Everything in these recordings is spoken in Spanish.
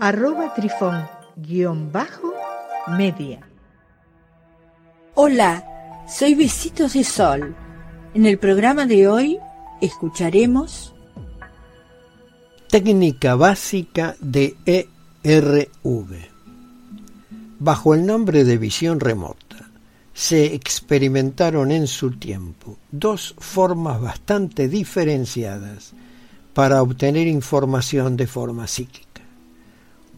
arroba trifón guion bajo media. Hola, soy Besitos de Sol. En el programa de hoy escucharemos Técnica básica de ERV. Bajo el nombre de visión remota, se experimentaron en su tiempo dos formas bastante diferenciadas para obtener información de forma psíquica.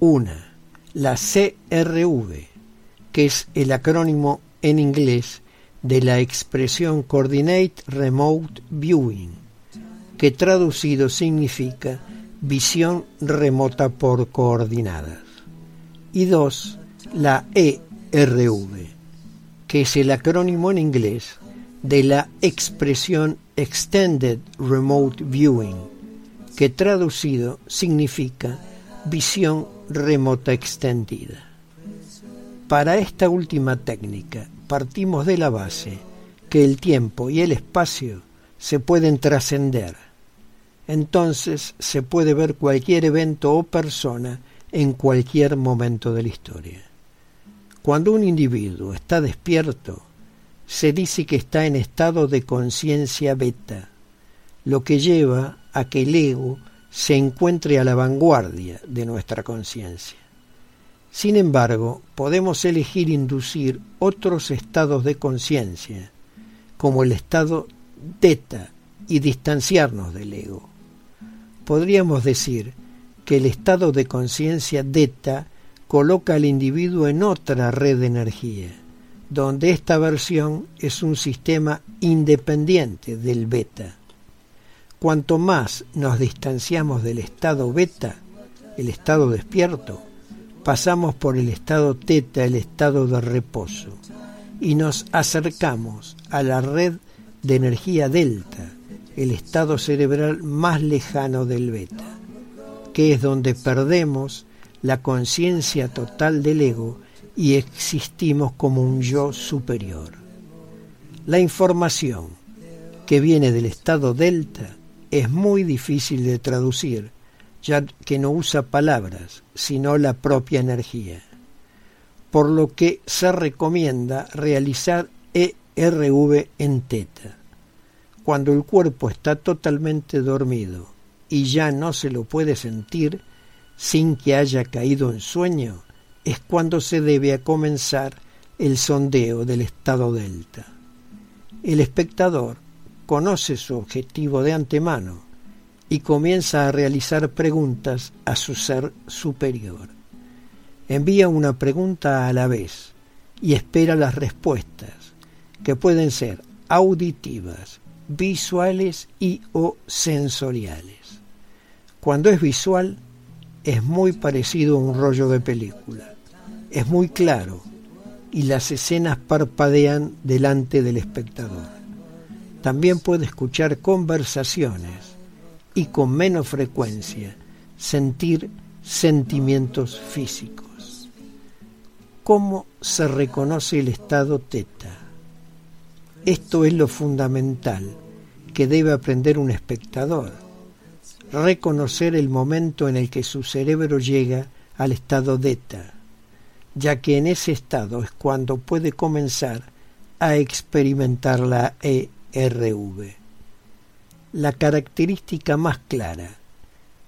Una, la CRV, que es el acrónimo en inglés de la expresión Coordinate Remote Viewing, que traducido significa visión remota por coordenadas. Y dos, la ERV, que es el acrónimo en inglés de la expresión Extended Remote Viewing, que traducido significa visión remota extendida. Para esta última técnica partimos de la base que el tiempo y el espacio se pueden trascender. Entonces se puede ver cualquier evento o persona en cualquier momento de la historia. Cuando un individuo está despierto, se dice que está en estado de conciencia beta, lo que lleva a que el ego se encuentre a la vanguardia de nuestra conciencia. Sin embargo, podemos elegir inducir otros estados de conciencia, como el estado teta, y distanciarnos del ego. Podríamos decir que el estado de conciencia delta coloca al individuo en otra red de energía, donde esta versión es un sistema independiente del beta. Cuanto más nos distanciamos del estado beta, el estado despierto, pasamos por el estado teta, el estado de reposo, y nos acercamos a la red de energía delta, el estado cerebral más lejano del beta, que es donde perdemos la conciencia total del ego y existimos como un yo superior. La información que viene del estado delta es muy difícil de traducir, ya que no usa palabras, sino la propia energía. Por lo que se recomienda realizar ERV en teta. Cuando el cuerpo está totalmente dormido y ya no se lo puede sentir sin que haya caído en sueño, es cuando se debe a comenzar el sondeo del estado delta. El espectador conoce su objetivo de antemano y comienza a realizar preguntas a su ser superior. Envía una pregunta a la vez y espera las respuestas, que pueden ser auditivas, visuales y o sensoriales. Cuando es visual, es muy parecido a un rollo de película. Es muy claro y las escenas parpadean delante del espectador. También puede escuchar conversaciones y con menos frecuencia sentir sentimientos físicos. ¿Cómo se reconoce el estado teta? Esto es lo fundamental que debe aprender un espectador. Reconocer el momento en el que su cerebro llega al estado delta, ya que en ese estado es cuando puede comenzar a experimentar la E RV. La característica más clara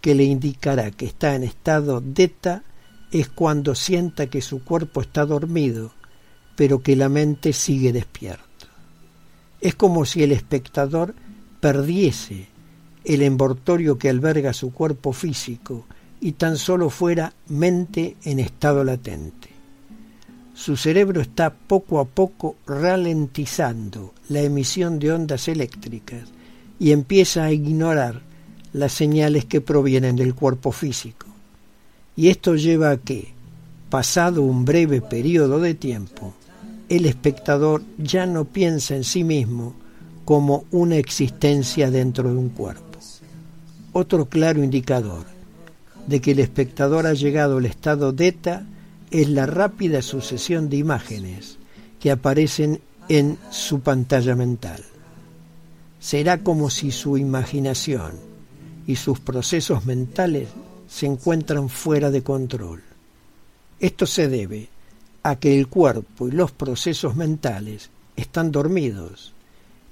que le indicará que está en estado delta es cuando sienta que su cuerpo está dormido, pero que la mente sigue despierta. Es como si el espectador perdiese el envoltorio que alberga su cuerpo físico y tan solo fuera mente en estado latente su cerebro está poco a poco ralentizando la emisión de ondas eléctricas y empieza a ignorar las señales que provienen del cuerpo físico. Y esto lleva a que, Pasado un breve periodo de tiempo, el espectador ya no piensa en sí mismo como una existencia dentro de un cuerpo. Otro claro indicador de que el espectador ha llegado al estado deta es la rápida sucesión de imágenes que aparecen en su pantalla mental. Será como si su imaginación y sus procesos mentales se encuentran fuera de control. Esto se debe a que el cuerpo y los procesos mentales están dormidos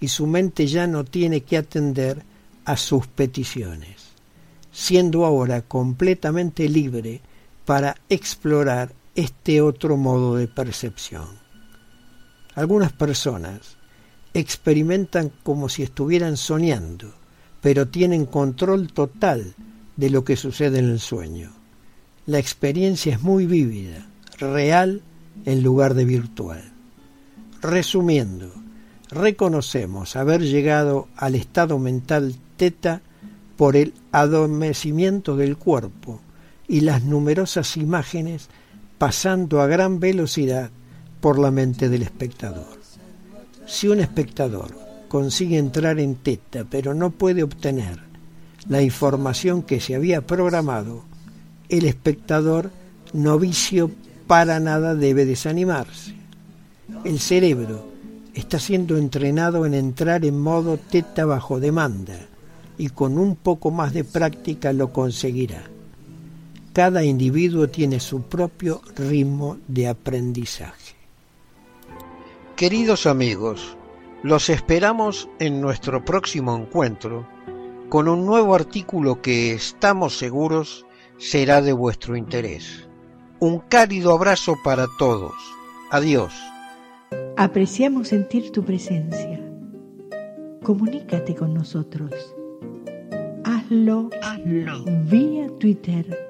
y su mente ya no tiene que atender a sus peticiones, siendo ahora completamente libre para explorar este otro modo de percepción. Algunas personas experimentan como si estuvieran soñando, pero tienen control total de lo que sucede en el sueño. La experiencia es muy vívida, real en lugar de virtual. Resumiendo, reconocemos haber llegado al estado mental teta por el adormecimiento del cuerpo y las numerosas imágenes pasando a gran velocidad por la mente del espectador. Si un espectador consigue entrar en teta pero no puede obtener la información que se había programado, el espectador novicio para nada debe desanimarse. El cerebro está siendo entrenado en entrar en modo teta bajo demanda y con un poco más de práctica lo conseguirá. Cada individuo tiene su propio ritmo de aprendizaje. Queridos amigos, los esperamos en nuestro próximo encuentro con un nuevo artículo que estamos seguros será de vuestro interés. Un cálido abrazo para todos. Adiós. Apreciamos sentir tu presencia. Comunícate con nosotros. Hazlo, Hazlo. vía Twitter